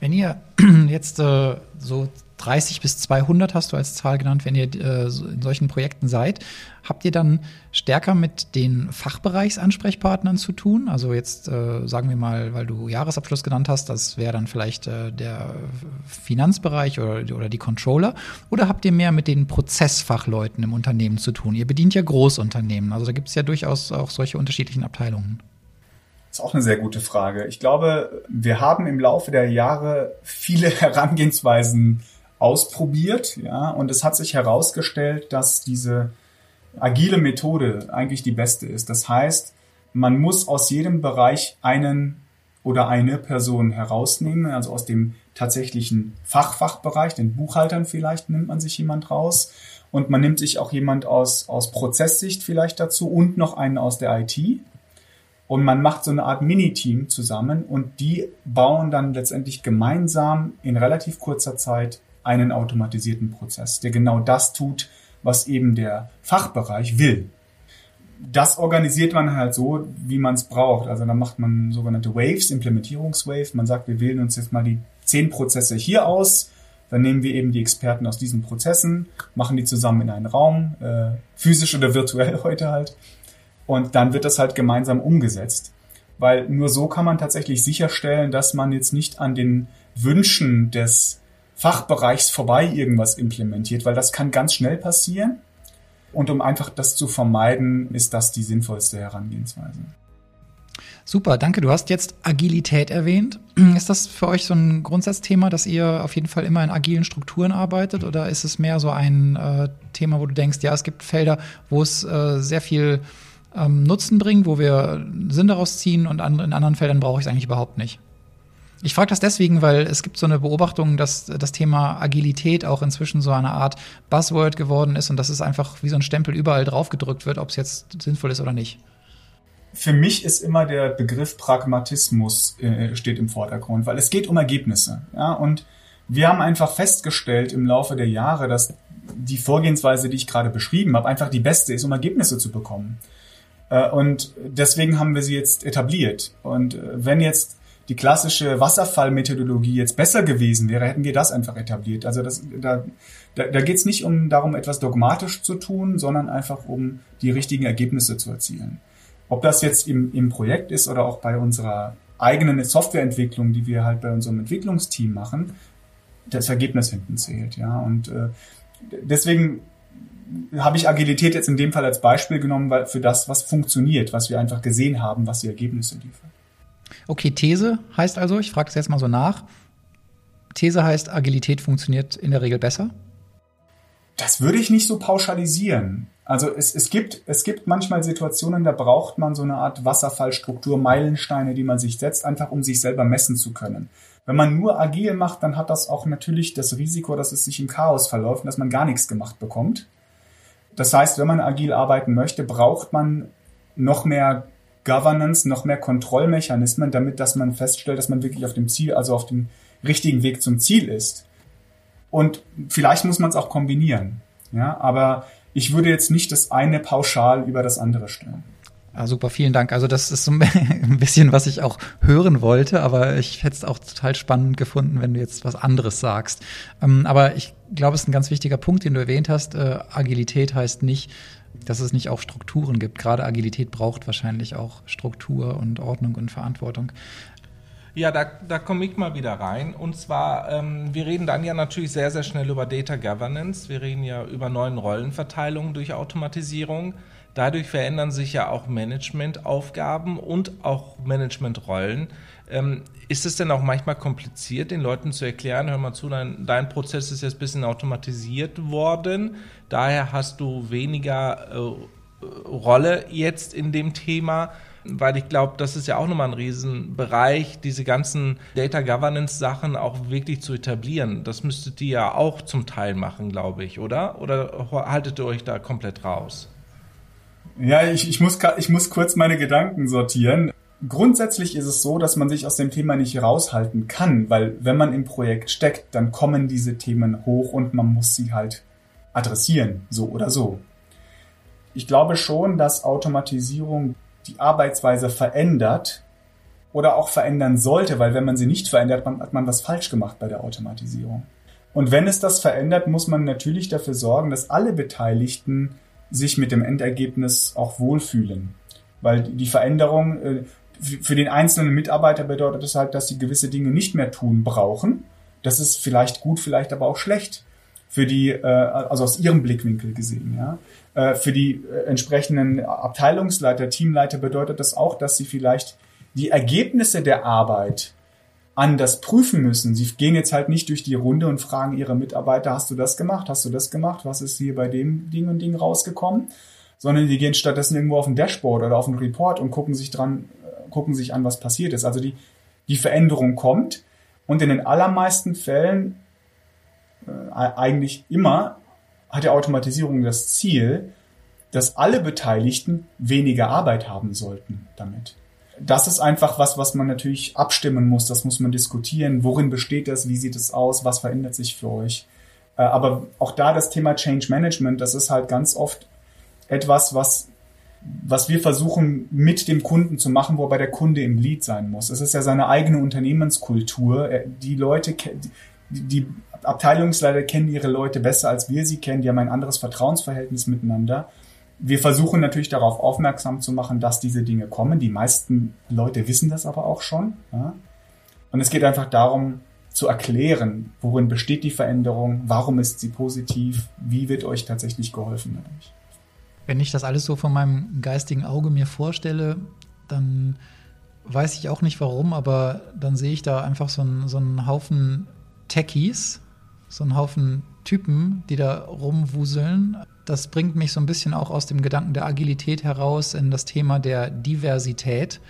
Wenn ihr [clears throat] jetzt äh, so 30 bis 200 hast du als Zahl genannt, wenn ihr äh, in solchen Projekten seid. Habt ihr dann stärker mit den Fachbereichsansprechpartnern zu tun? Also jetzt äh, sagen wir mal, weil du Jahresabschluss genannt hast, das wäre dann vielleicht äh, der Finanzbereich oder, oder die Controller. Oder habt ihr mehr mit den Prozessfachleuten im Unternehmen zu tun? Ihr bedient ja Großunternehmen, also da gibt es ja durchaus auch solche unterschiedlichen Abteilungen. Das ist auch eine sehr gute Frage. Ich glaube, wir haben im Laufe der Jahre viele [laughs] Herangehensweisen ausprobiert, ja, und es hat sich herausgestellt, dass diese agile Methode eigentlich die beste ist. Das heißt, man muss aus jedem Bereich einen oder eine Person herausnehmen, also aus dem tatsächlichen Fachfachbereich, den Buchhaltern vielleicht nimmt man sich jemand raus und man nimmt sich auch jemand aus, aus Prozesssicht vielleicht dazu und noch einen aus der IT. Und man macht so eine Art Mini-Team zusammen und die bauen dann letztendlich gemeinsam in relativ kurzer Zeit einen automatisierten Prozess, der genau das tut, was eben der Fachbereich will. Das organisiert man halt so, wie man es braucht. Also dann macht man sogenannte Waves, Implementierungswave. Man sagt, wir wählen uns jetzt mal die zehn Prozesse hier aus. Dann nehmen wir eben die Experten aus diesen Prozessen, machen die zusammen in einen Raum, äh, physisch oder virtuell [laughs] heute halt. Und dann wird das halt gemeinsam umgesetzt. Weil nur so kann man tatsächlich sicherstellen, dass man jetzt nicht an den Wünschen des Fachbereichs vorbei irgendwas implementiert, weil das kann ganz schnell passieren. Und um einfach das zu vermeiden, ist das die sinnvollste Herangehensweise. Super, danke. Du hast jetzt Agilität erwähnt. [clears throat] Ist das für euch so ein Grundsatzthema, dass ihr auf jeden Fall immer in agilen Strukturen arbeitet? Oder ist es mehr so ein äh, Thema, wo du denkst, ja, es gibt Felder, wo es äh, sehr viel ähm, Nutzen bringt, wo wir Sinn daraus ziehen und an, in anderen Feldern brauche ich es eigentlich überhaupt nicht? Ich frage das deswegen, weil es gibt so eine Beobachtung, dass das Thema Agilität auch inzwischen so eine Art Buzzword geworden ist und dass es einfach wie so ein Stempel überall draufgedrückt wird, ob es jetzt sinnvoll ist oder nicht. Für mich ist immer der Begriff Pragmatismus äh, steht im Vordergrund, weil es geht um Ergebnisse. Ja? Und wir haben einfach festgestellt im Laufe der Jahre, dass die Vorgehensweise, die ich gerade beschrieben habe, einfach die beste ist, um Ergebnisse zu bekommen. Äh, und deswegen haben wir sie jetzt etabliert. Und äh, wenn jetzt die klassische Wasserfallmethodologie jetzt besser gewesen wäre, hätten wir das einfach etabliert. Also das, da, da, da geht es nicht um darum, etwas dogmatisch zu tun, sondern einfach um die richtigen Ergebnisse zu erzielen. Ob das jetzt im, im Projekt ist oder auch bei unserer eigenen Softwareentwicklung, die wir halt bei unserem Entwicklungsteam machen, das Ergebnis hinten zählt. Ja, und äh, deswegen habe ich Agilität jetzt in dem Fall als Beispiel genommen, weil für das, was funktioniert, was wir einfach gesehen haben, was die Ergebnisse liefert. Okay, These heißt also, ich frage es jetzt mal so nach. These heißt, Agilität funktioniert in der Regel besser? Das würde ich nicht so pauschalisieren. Also es, es, gibt, es gibt manchmal Situationen, da braucht man so eine Art Wasserfallstruktur, Meilensteine, die man sich setzt, einfach um sich selber messen zu können. Wenn man nur agil macht, dann hat das auch natürlich das Risiko, dass es sich im Chaos verläuft und dass man gar nichts gemacht bekommt. Das heißt, wenn man agil arbeiten möchte, braucht man noch mehr Governance, noch mehr Kontrollmechanismen, damit dass man feststellt, dass man wirklich auf dem Ziel, also auf dem richtigen Weg zum Ziel ist. Und vielleicht muss man es auch kombinieren. Ja, aber ich würde jetzt nicht das eine pauschal über das andere stellen. Ja, super, vielen Dank. Also das ist so [laughs] ein bisschen, was ich auch hören wollte, aber ich hätte es auch total spannend gefunden, wenn du jetzt was anderes sagst. Ähm, aber ich glaube, es ist ein ganz wichtiger Punkt, den du erwähnt hast. Äh, Agilität heißt nicht, dass es nicht auch Strukturen gibt. Gerade Agilität braucht wahrscheinlich auch Struktur und Ordnung und Verantwortung. Ja, da, da komme ich mal wieder rein. Und zwar, ähm, wir reden dann ja natürlich sehr, sehr schnell über Data Governance. Wir reden ja über neuen Rollenverteilungen durch Automatisierung. Dadurch verändern sich ja auch Managementaufgaben und auch Managementrollen. Ähm, ist es denn auch manchmal kompliziert, den Leuten zu erklären, hör mal zu, dein, dein Prozess ist jetzt ein bisschen automatisiert worden, daher hast du weniger äh, Rolle jetzt in dem Thema weil ich glaube, das ist ja auch nochmal ein Riesenbereich, diese ganzen Data Governance Sachen auch wirklich zu etablieren. Das müsstet ihr ja auch zum Teil machen, glaube ich, oder? Oder haltet ihr euch da komplett raus? Ja, ich, ich, muss, ich muss kurz meine Gedanken sortieren. Grundsätzlich ist es so, dass man sich aus dem Thema nicht raushalten kann, weil wenn man im Projekt steckt, dann kommen diese Themen hoch und man muss sie halt adressieren, so oder so. Ich glaube schon, dass Automatisierung die Arbeitsweise verändert oder auch verändern sollte, weil wenn man sie nicht verändert, hat man was falsch gemacht bei der Automatisierung. Und wenn es das verändert, muss man natürlich dafür sorgen, dass alle Beteiligten sich mit dem Endergebnis auch wohlfühlen. Weil die Veränderung äh, für den einzelnen Mitarbeiter bedeutet es halt, dass sie gewisse Dinge nicht mehr tun brauchen. Das ist vielleicht gut, vielleicht aber auch schlecht für die, äh, also aus ihrem Blickwinkel gesehen, ja. Äh, für die äh, entsprechenden Abteilungsleiter, Teamleiter bedeutet das auch, dass sie vielleicht die Ergebnisse der Arbeit anders prüfen müssen. Sie gehen jetzt halt nicht durch die Runde und fragen ihre Mitarbeiter, hast du das gemacht? Hast du das gemacht? Was ist hier bei dem Ding und Ding rausgekommen? Sondern die gehen stattdessen irgendwo auf ein Dashboard oder auf ein Report und gucken sich dran, äh, gucken sich an, was passiert ist. Also die, die Veränderung kommt und in den allermeisten Fällen eigentlich immer hat die Automatisierung das Ziel, dass alle Beteiligten weniger Arbeit haben sollten damit. Das ist einfach was, was man natürlich abstimmen muss. Das muss man diskutieren. Worin besteht das? Wie sieht es aus? Was verändert sich für euch? Äh, aber auch da das Thema Change Management, das ist halt ganz oft etwas, was, was wir versuchen mit dem Kunden zu machen, wobei der Kunde im Lead sein muss. Es ist ja seine eigene Unternehmenskultur. Die Leute, die Abteilungsleiter kennen ihre Leute besser, als wir sie kennen. Die haben ein anderes Vertrauensverhältnis miteinander. Wir versuchen natürlich darauf aufmerksam zu machen, dass diese Dinge kommen. Die meisten Leute wissen das aber auch schon. Ja? Und es geht einfach darum, zu erklären, worin besteht die Veränderung, warum ist sie positiv, wie wird euch tatsächlich geholfen dadurch. Wenn ich das alles so von meinem geistigen Auge mir vorstelle, dann weiß ich auch nicht warum, aber dann sehe ich da einfach so einen, so einen Haufen Techies, so ein Haufen Typen, die da rumwuseln. Das bringt mich so ein bisschen auch aus dem Gedanken der Agilität heraus in das Thema der Diversität.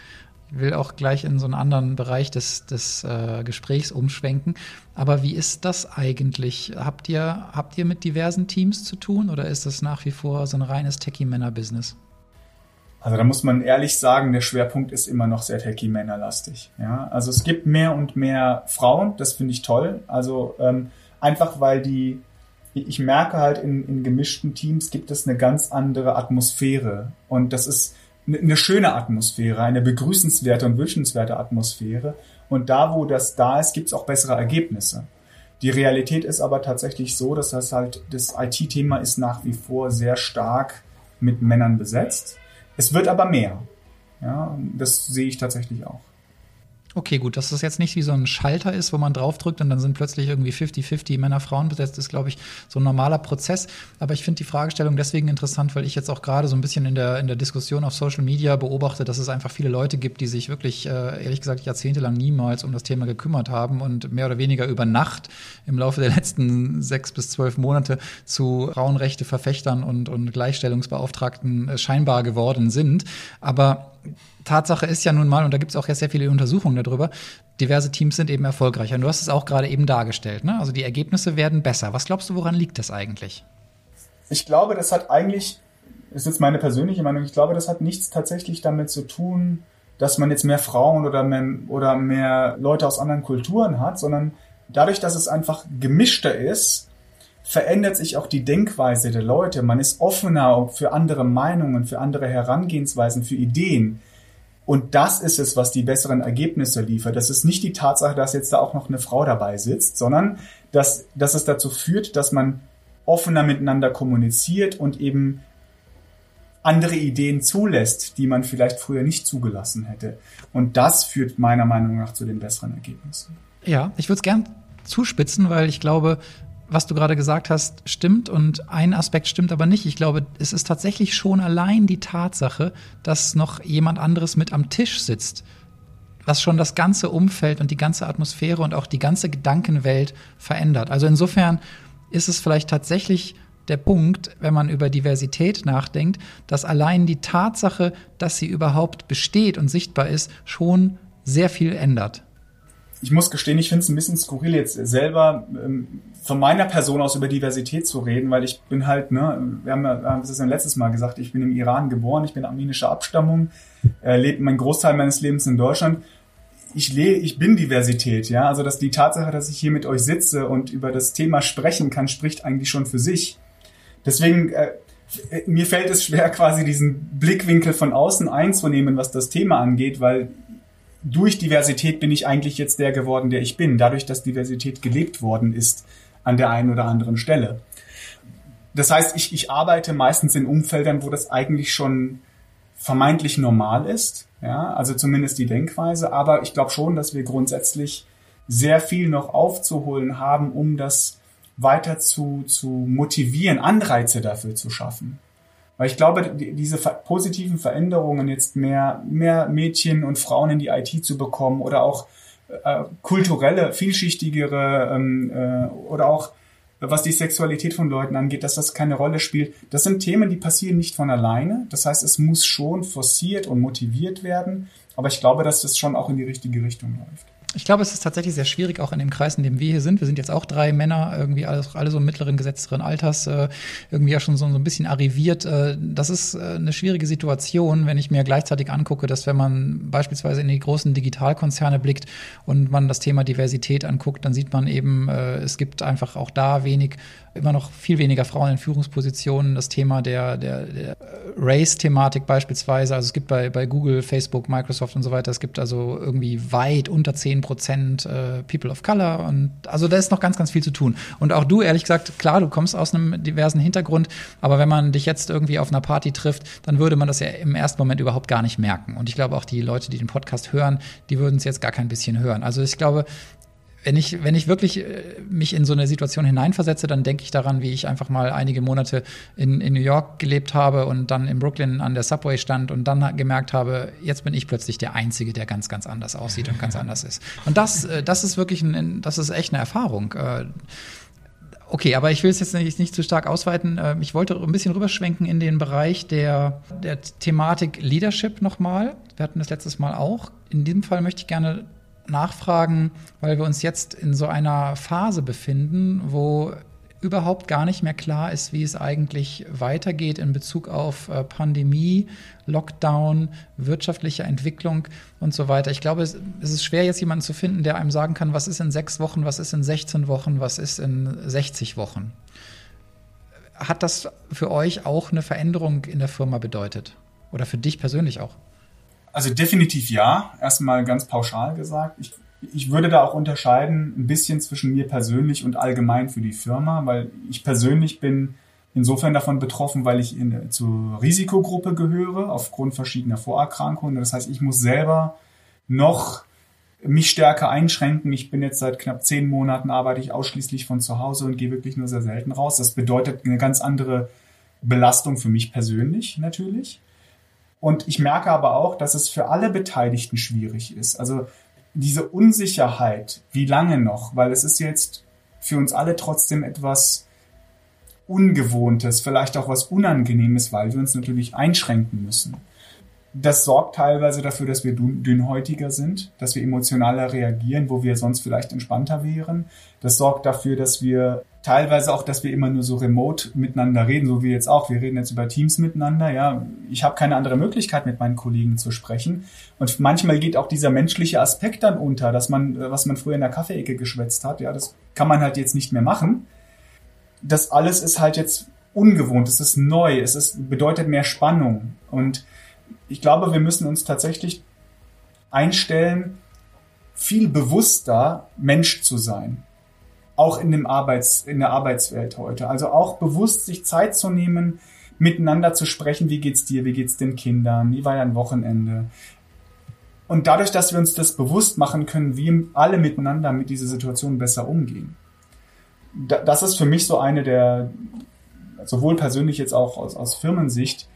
Ich will auch gleich in so einen anderen Bereich des, des äh, Gesprächs umschwenken. Aber wie ist das eigentlich? Habt ihr, habt ihr mit diversen Teams zu tun oder ist das nach wie vor so ein reines Techie-Männer-Business? Also da muss man ehrlich sagen, der Schwerpunkt ist immer noch sehr Techie-Männerlastig. Ja? Also es gibt mehr und mehr Frauen, das finde ich toll. Also ähm, einfach weil die ich merke halt, in, in gemischten Teams gibt es eine ganz andere Atmosphäre. Und das ist eine schöne Atmosphäre, eine begrüßenswerte und wünschenswerte Atmosphäre. Und da, wo das da ist, gibt es auch bessere Ergebnisse. Die Realität ist aber tatsächlich so, dass das halt, das IT-Thema ist nach wie vor sehr stark mit Männern besetzt. Es wird aber mehr. Ja, das sehe ich tatsächlich auch. Okay, gut, dass das jetzt nicht wie so ein Schalter ist, wo man draufdrückt und dann sind plötzlich irgendwie 50-50 Männer, Frauen besetzt, ist, glaube ich, so ein normaler Prozess. Aber ich finde die Fragestellung deswegen interessant, weil ich jetzt auch gerade so ein bisschen in der, in der Diskussion auf Social Media beobachte, dass es einfach viele Leute gibt, die sich wirklich, äh, ehrlich gesagt, jahrzehntelang niemals um das Thema gekümmert haben und mehr oder weniger über Nacht im Laufe der letzten sechs bis zwölf Monate zu Frauenrechte-Verfechtern und, und Gleichstellungsbeauftragten äh, scheinbar geworden sind. Aber Tatsache ist ja nun mal, und da gibt es auch ja sehr viele Untersuchungen darüber, diverse Teams sind eben erfolgreicher. Und du hast es auch gerade eben dargestellt. Ne? Also die Ergebnisse werden besser. Was glaubst du, woran liegt das eigentlich? Ich glaube, das hat eigentlich, ist jetzt meine persönliche Meinung, ich glaube, das hat nichts tatsächlich damit zu tun, dass man jetzt mehr Frauen oder mehr, oder mehr Leute aus anderen Kulturen hat, sondern dadurch, dass es einfach gemischter ist, verändert sich auch die Denkweise der Leute. Man ist offener für andere Meinungen, für andere Herangehensweisen, für Ideen. Und das ist es, was die besseren Ergebnisse liefert. Das ist nicht die Tatsache, dass jetzt da auch noch eine Frau dabei sitzt, sondern dass, dass es dazu führt, dass man offener miteinander kommuniziert und eben andere Ideen zulässt, die man vielleicht früher nicht zugelassen hätte. Und das führt meiner Meinung nach zu den besseren Ergebnissen. Ja, ich würde es gern zuspitzen, weil ich glaube, was du gerade gesagt hast, stimmt und ein Aspekt stimmt aber nicht. Ich glaube, es ist tatsächlich schon allein die Tatsache, dass noch jemand anderes mit am Tisch sitzt, was schon das ganze Umfeld und die ganze Atmosphäre und auch die ganze Gedankenwelt verändert. Also insofern ist es vielleicht tatsächlich der Punkt, wenn man über Diversität nachdenkt, dass allein die Tatsache, dass sie überhaupt besteht und sichtbar ist, schon sehr viel ändert ich muss gestehen, ich finde es ein bisschen skurril jetzt selber ähm, von meiner Person aus über Diversität zu reden, weil ich bin halt, ne, wir haben ja das ist ja letztes Mal gesagt, ich bin im Iran geboren, ich bin armenischer Abstammung, äh, lebe mein Großteil meines Lebens in Deutschland. Ich lebe, ich bin Diversität, ja. Also dass die Tatsache, dass ich hier mit euch sitze und über das Thema sprechen kann, spricht eigentlich schon für sich. Deswegen äh, mir fällt es schwer, quasi diesen Blickwinkel von außen einzunehmen, was das Thema angeht, weil durch Diversität bin ich eigentlich jetzt der geworden, der ich bin, dadurch, dass Diversität gelebt worden ist an der einen oder anderen Stelle. Das heißt, ich, ich arbeite meistens in Umfeldern, wo das eigentlich schon vermeintlich normal ist, ja, also zumindest die Denkweise, aber ich glaube schon, dass wir grundsätzlich sehr viel noch aufzuholen haben, um das weiter zu, zu motivieren, Anreize dafür zu schaffen. Weil ich glaube, diese positiven Veränderungen, jetzt mehr, mehr Mädchen und Frauen in die IT zu bekommen oder auch äh, kulturelle, vielschichtigere ähm, äh, oder auch was die Sexualität von Leuten angeht, dass das keine Rolle spielt. Das sind Themen, die passieren nicht von alleine. Das heißt, es muss schon forciert und motiviert werden. Aber ich glaube, dass das schon auch in die richtige Richtung läuft. Ich glaube, es ist tatsächlich sehr schwierig, auch in dem Kreis, in dem wir hier sind. Wir sind jetzt auch drei Männer, irgendwie alle, alle so mittleren, gesetzteren Alters, äh, irgendwie ja schon so, so ein bisschen arriviert. Äh, das ist äh, eine schwierige Situation, wenn ich mir gleichzeitig angucke, dass wenn man beispielsweise in die großen Digitalkonzerne blickt und man das Thema Diversität anguckt, dann sieht man eben, äh, es gibt einfach auch da wenig immer noch viel weniger Frauen in Führungspositionen. Das Thema der, der, der Race-Thematik beispielsweise, also es gibt bei, bei Google, Facebook, Microsoft und so weiter, es gibt also irgendwie weit unter 10 Prozent äh, People of Color und also da ist noch ganz, ganz viel zu tun. Und auch du, ehrlich gesagt, klar, du kommst aus einem diversen Hintergrund, aber wenn man dich jetzt irgendwie auf einer Party trifft, dann würde man das ja im ersten Moment überhaupt gar nicht merken. Und ich glaube auch die Leute, die den Podcast hören, die würden es jetzt gar kein bisschen hören. Also ich glaube, wenn ich, wenn ich wirklich äh, mich in so eine Situation hineinversetze, dann denke ich daran, wie ich einfach mal einige Monate in, in New York gelebt habe und dann in Brooklyn an der Subway stand und dann gemerkt habe, jetzt bin ich plötzlich der Einzige, der ganz, ganz anders aussieht und ganz anders ist. Und das, äh, das ist wirklich ein, das ist echt eine Erfahrung. Äh, okay, aber ich will es jetzt nicht, nicht zu stark ausweiten. Ich wollte ein bisschen rüberschwenken in den Bereich der, der Thematik Leadership nochmal. Wir hatten das letztes Mal auch. In diesem Fall möchte ich gerne nachfragen, weil wir uns jetzt in so einer Phase befinden, wo überhaupt gar nicht mehr klar ist, wie es eigentlich weitergeht in Bezug auf äh, Pandemie, Lockdown, wirtschaftliche Entwicklung und so weiter. Ich glaube, es, ist schwer, jetzt jemanden zu finden, der einem sagen kann, was ist in sechs Wochen, was ist in 16 Wochen, was ist in 60 Wochen. hat das für euch auch eine Veränderung in der Firma bedeutet? Oder für dich persönlich auch? Also definitiv ja. Erstmal ganz pauschal gesagt. Ich, ich würde da auch unterscheiden ein bisschen zwischen mir persönlich und allgemein für die Firma, weil ich persönlich bin insofern davon betroffen, weil ich in, zur Risikogruppe gehöre aufgrund verschiedener Vorerkrankungen. Das heißt, ich muss selber noch mich stärker einschränken. Ich bin jetzt seit knapp zehn Monaten arbeite ich ausschließlich von zu Hause und gehe wirklich nur sehr selten raus. Das bedeutet eine ganz andere Belastung für mich persönlich natürlich. Und ich merke aber auch, dass es für alle Beteiligten schwierig ist. Also diese Unsicherheit, wie lange noch, weil es ist jetzt für uns alle trotzdem etwas Ungewohntes, vielleicht auch was Unangenehmes, weil wir uns natürlich einschränken müssen. Das sorgt teilweise dafür, dass wir dünnhäutiger sind, dass wir emotionaler reagieren, wo wir sonst vielleicht entspannter wären. Das sorgt dafür, dass wir teilweise auch, dass wir immer nur so remote miteinander reden, so wie jetzt auch. Wir reden jetzt über Teams miteinander. Ja, ich habe keine andere Möglichkeit, mit meinen Kollegen zu sprechen. Und manchmal geht auch dieser menschliche Aspekt dann unter, dass man, was man früher in der Kaffeeecke geschwätzt hat. Ja, das kann man halt jetzt nicht mehr machen. Das alles ist halt jetzt ungewohnt. Es ist neu. Es ist, bedeutet mehr Spannung. Und ich glaube, wir müssen uns tatsächlich einstellen, viel bewusster Mensch zu sein. Auch in, dem Arbeits, in der Arbeitswelt heute. Also auch bewusst sich Zeit zu nehmen, miteinander zu sprechen, wie geht's dir, wie geht's den Kindern, wie war dein Wochenende. Und dadurch, dass wir uns das bewusst machen, können wir alle miteinander mit dieser Situation besser umgehen. Das ist für mich so eine der, sowohl persönlich jetzt auch aus, aus Firmensicht,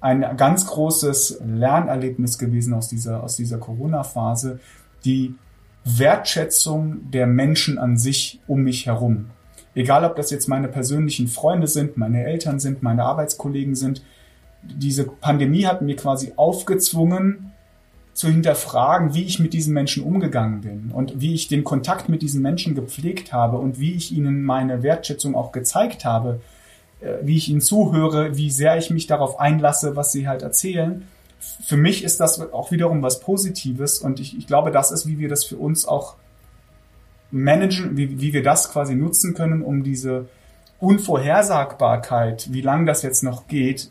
ein ganz großes Lernerlebnis gewesen aus dieser, aus dieser Corona-Phase, die Wertschätzung der Menschen an sich um mich herum. Egal, ob das jetzt meine persönlichen Freunde sind, meine Eltern sind, meine Arbeitskollegen sind. Diese Pandemie hat mir quasi aufgezwungen, zu hinterfragen, wie ich mit diesen Menschen umgegangen bin und wie ich den Kontakt mit diesen Menschen gepflegt habe und wie ich ihnen meine Wertschätzung auch gezeigt habe wie ich ihnen zuhöre, wie sehr ich mich darauf einlasse, was sie halt erzählen. Für mich ist das auch wiederum was Positives und ich, ich glaube, das ist, wie wir das für uns auch managen, wie, wie wir das quasi nutzen können, um diese Unvorhersagbarkeit, wie lange das jetzt noch geht,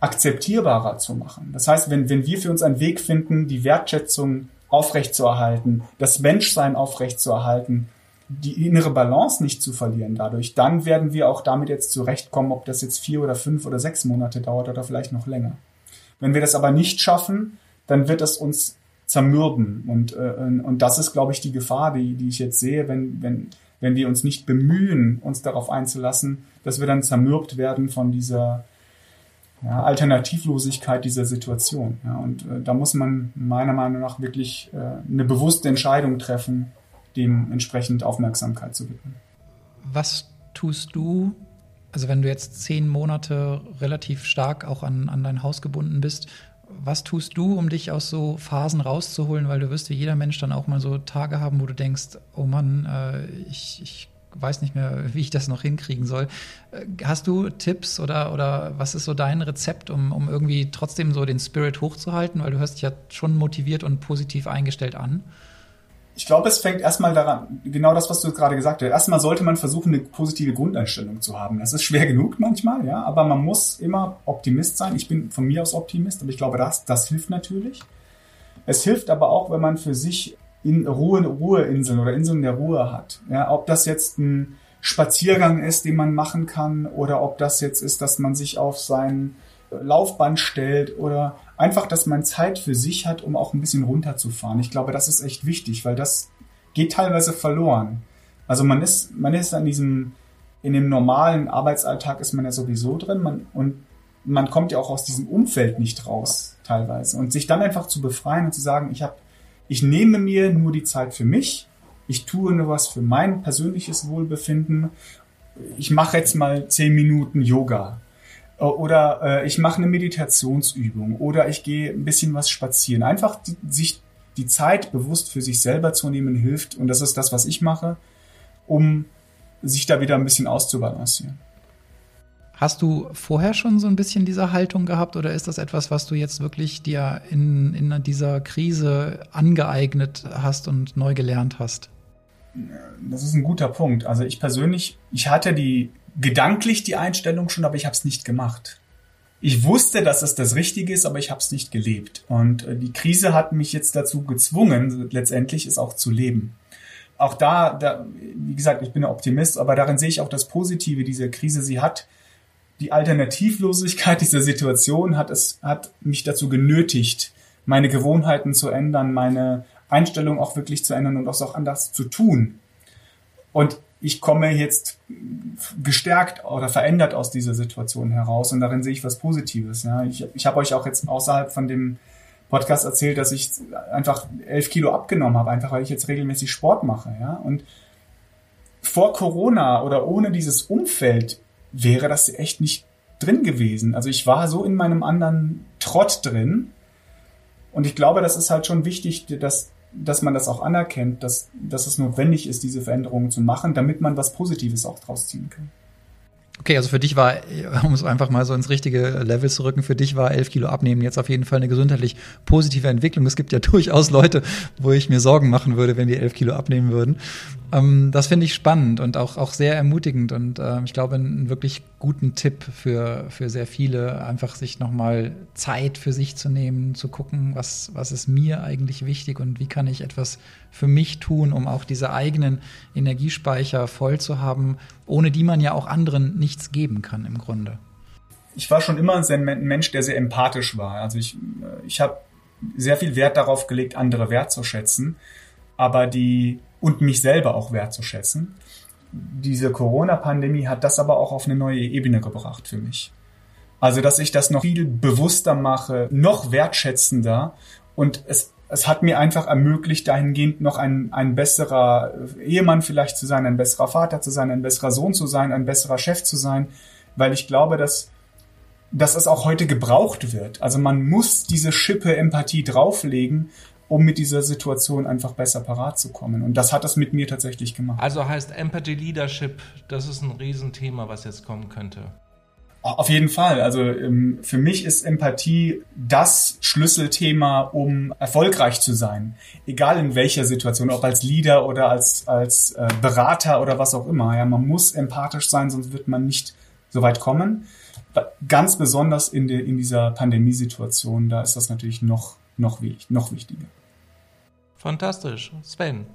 akzeptierbarer zu machen. Das heißt, wenn, wenn wir für uns einen Weg finden, die Wertschätzung aufrechtzuerhalten, das Menschsein aufrechtzuerhalten, die innere Balance nicht zu verlieren dadurch, dann werden wir auch damit jetzt zurechtkommen, ob das jetzt vier oder fünf oder sechs Monate dauert oder vielleicht noch länger. Wenn wir das aber nicht schaffen, dann wird es uns zermürben. Und, äh, und das ist, glaube ich, die Gefahr, die, die ich jetzt sehe, wenn, wenn, wenn wir uns nicht bemühen, uns darauf einzulassen, dass wir dann zermürbt werden von dieser ja, Alternativlosigkeit dieser Situation. Ja, und äh, da muss man meiner Meinung nach wirklich äh, eine bewusste Entscheidung treffen, dem entsprechend Aufmerksamkeit zu widmen. Was tust du, also wenn du jetzt zehn Monate relativ stark auch an, an dein Haus gebunden bist, was tust du, um dich aus so Phasen rauszuholen? Weil du wirst wie jeder Mensch dann auch mal so Tage haben, wo du denkst, oh Mann, äh, ich, ich weiß nicht mehr, [laughs] wie ich das noch hinkriegen soll. Äh, hast du Tipps oder, oder was ist so dein Rezept, um, um irgendwie trotzdem so den Spirit hochzuhalten? Weil du hörst dich ja schon motiviert und positiv eingestellt an ich glaube, es fängt erstmal daran, genau das, was du gerade gesagt hast. Erstmal sollte man versuchen, eine positive Grundeinstellung zu haben. Das ist schwer genug manchmal, ja, aber man muss immer Optimist sein. Ich bin von mir aus Optimist, aber ich glaube, das, das hilft natürlich. Es hilft aber auch, wenn man für sich in Ruhe, Ruheinseln oder Inseln der Ruhe hat. Ja, ob das jetzt ein Spaziergang ist, den man machen kann, oder ob das jetzt ist, dass man sich auf sein Laufband stellt oder einfach, dass man Zeit für sich hat, um auch ein bisschen runterzufahren. Ich glaube, das ist echt wichtig, weil das geht teilweise verloren. Also man ist, man ist an diesem, in dem normalen Arbeitsalltag ist man ja sowieso drin man, und man kommt ja auch aus diesem Umfeld nicht raus, teilweise. Und sich dann einfach zu befreien und zu sagen, ich habe, ich nehme mir nur die Zeit für mich, ich tue nur was für mein persönliches Wohlbefinden, ich mache jetzt mal zehn Minuten Yoga oder äh, ich mache eine Meditationsübung oder ich gehe ein bisschen was spazieren. Einfach die, sich die Zeit bewusst für sich selber zu nehmen hilft und das ist das, was ich mache, um sich da wieder ein bisschen auszubalancieren. Hast du vorher schon so ein bisschen diese Haltung gehabt oder ist das etwas, was du jetzt wirklich dir in, in dieser Krise angeeignet hast und neu gelernt hast? Das ist ein guter Punkt. Also ich persönlich, ich hatte die gedanklich die Einstellung schon, aber ich habe es nicht gemacht. Ich wusste, dass es das Richtige ist, aber ich habe es nicht gelebt. Und äh, die Krise hat mich jetzt dazu gezwungen, letztendlich es auch zu leben. Auch da, da, wie gesagt, ich bin ein Optimist, aber darin sehe ich auch das Positive dieser Krise. Sie hat die Alternativlosigkeit [laughs] dieser Situation hat es, hat mich dazu genötigt, meine Gewohnheiten zu ändern, meine Einstellung auch wirklich zu ändern und auch anders zu tun. Und ich komme jetzt gestärkt oder verändert aus dieser Situation heraus und darin sehe ich was Positives. Ja. Ich, ich habe euch auch jetzt außerhalb von dem Podcast erzählt, dass ich einfach elf Kilo abgenommen habe, einfach weil ich jetzt regelmäßig Sport mache. Ja. Und vor Corona oder ohne dieses Umfeld wäre das echt nicht drin gewesen. Also ich war so in meinem anderen Trott drin. Und ich glaube, das ist halt schon wichtig, dass dass man das auch anerkennt, dass, dass es notwendig ist, diese Veränderungen zu machen, damit man was Positives auch draus ziehen kann. Okay, also für dich war, [laughs] um es einfach mal so ins richtige Level zu rücken, für dich war elf Kilo abnehmen jetzt auf jeden Fall eine gesundheitlich positive Entwicklung. Es gibt ja [laughs] durchaus Leute, wo ich mir Sorgen machen würde, wenn die elf Kilo abnehmen würden. Ähm, das finde ich spannend und auch, auch sehr ermutigend und äh, ich glaube, einen wirklich guten Tipp für, für sehr viele, einfach sich nochmal Zeit für sich zu nehmen, zu gucken, was, was ist mir eigentlich wichtig und wie kann ich etwas für mich tun, um auch diese eigenen Energiespeicher voll zu haben, ohne die man ja auch anderen nichts geben kann im Grunde. Ich war schon immer ein Mensch, der sehr empathisch war. Also ich, ich habe sehr viel Wert darauf gelegt, andere wertzuschätzen, aber die und mich selber auch wertzuschätzen. Diese Corona-Pandemie hat das aber auch auf eine neue Ebene gebracht für mich. Also, dass ich das noch viel bewusster mache, noch wertschätzender und es es hat mir einfach ermöglicht, dahingehend noch ein, ein besserer Ehemann vielleicht zu sein, ein besserer Vater zu sein, ein besserer Sohn zu sein, ein besserer Chef zu sein, weil ich glaube, dass, dass es auch heute gebraucht wird. Also man muss diese Schippe Empathie drauflegen, um mit dieser Situation einfach besser parat zu kommen. Und das hat es mit mir tatsächlich gemacht. Also heißt Empathy Leadership, das ist ein Riesenthema, was jetzt kommen könnte. Auf jeden Fall. Also ähm, für mich ist Empathie das Schlüsselthema, um erfolgreich zu sein. Egal in welcher Situation, ob als Leader oder als, als äh, Berater oder was auch immer. Ja, man muss empathisch sein, sonst wird man nicht so weit kommen. Ganz besonders in, de, in dieser Pandemiesituation, da ist das natürlich noch noch, noch wichtiger. Fantastisch. Sven,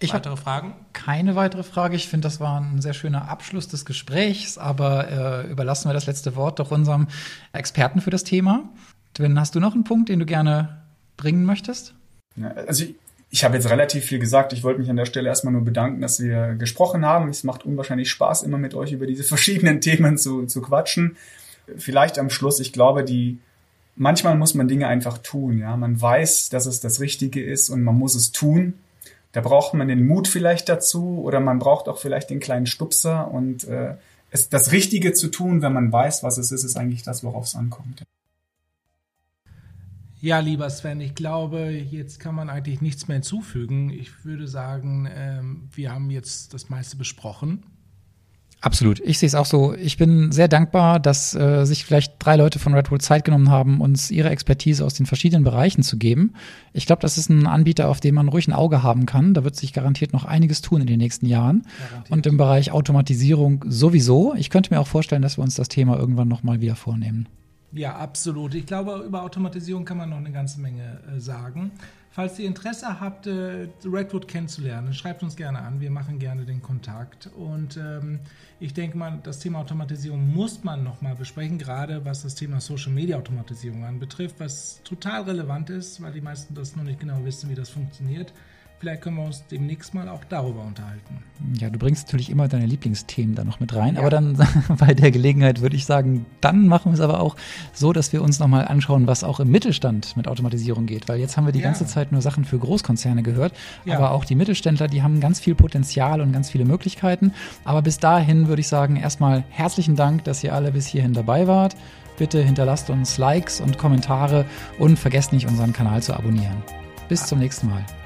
ich weitere Fragen? Keine weitere Frage. Ich finde, das war ein sehr schöner Abschluss des Gesprächs, aber äh, überlassen wir das letzte Wort doch unserem Experten für das Thema. Dwyn, hast du noch einen Punkt, den du gerne bringen möchtest? Ja, also ich, ich habe jetzt relativ viel gesagt. Ich wollte mich an der Stelle erstmal nur bedanken, dass wir gesprochen haben. Es macht unwahrscheinlich Spaß, immer mit euch über diese [laughs] verschiedenen Themen zu, zu quatschen. Vielleicht am Schluss, ich glaube, die, manchmal muss man Dinge einfach tun. Ja, man weiß, dass es das Richtige ist und man muss es tun. Da braucht man den Mut vielleicht dazu oder man braucht auch vielleicht den kleinen Stupser und äh, es, das Richtige zu tun, wenn man weiß, was es ist, ist eigentlich das, worauf es ankommt. Ja, lieber Sven, ich glaube, jetzt kann man eigentlich nichts mehr hinzufügen. Ich würde sagen, ähm, wir haben jetzt das meiste besprochen. Absolut. Ich sehe es auch so. Ich bin sehr dankbar, dass äh, sich vielleicht drei Leute von Red Bull Zeit genommen haben, uns ihre Expertise aus den verschiedenen Bereichen zu geben. Ich glaube, das ist ein Anbieter, auf den man ruhig ein Auge haben kann. Da wird sich garantiert noch einiges tun in den nächsten Jahren. Garantiert. Und im Bereich Automatisierung sowieso. Ich könnte mir auch vorstellen, dass wir uns das Thema irgendwann noch mal wieder vornehmen. Ja, absolut. Ich glaube, über Automatisierung kann man noch eine ganze Menge äh, sagen. Falls ihr Interesse habt, äh, Redwood kennenzulernen, schreibt uns gerne an. Wir machen gerne den Kontakt. Und ähm, ich denke mal, das Thema Automatisierung muss man nochmal besprechen, gerade was das Thema Social Media Automatisierung anbetrifft, was total relevant ist, weil die meisten das noch nicht genau wissen, wie das funktioniert. Vielleicht können wir uns demnächst mal auch darüber unterhalten. Ja, du bringst natürlich immer deine Lieblingsthemen da noch mit rein, ja. aber dann [laughs] bei der Gelegenheit würde ich sagen, dann machen wir es aber auch so, dass wir uns nochmal anschauen, was auch im Mittelstand mit Automatisierung geht, weil jetzt haben wir die ja. ganze Zeit nur Sachen für Großkonzerne gehört, ja. aber auch die Mittelständler, die haben ganz viel Potenzial und ganz viele Möglichkeiten. Aber bis dahin würde ich sagen, erstmal herzlichen Dank, dass ihr alle bis hierhin dabei wart. Bitte hinterlasst uns Likes und Kommentare und vergesst nicht, unseren Kanal zu abonnieren. Bis zum nächsten Mal.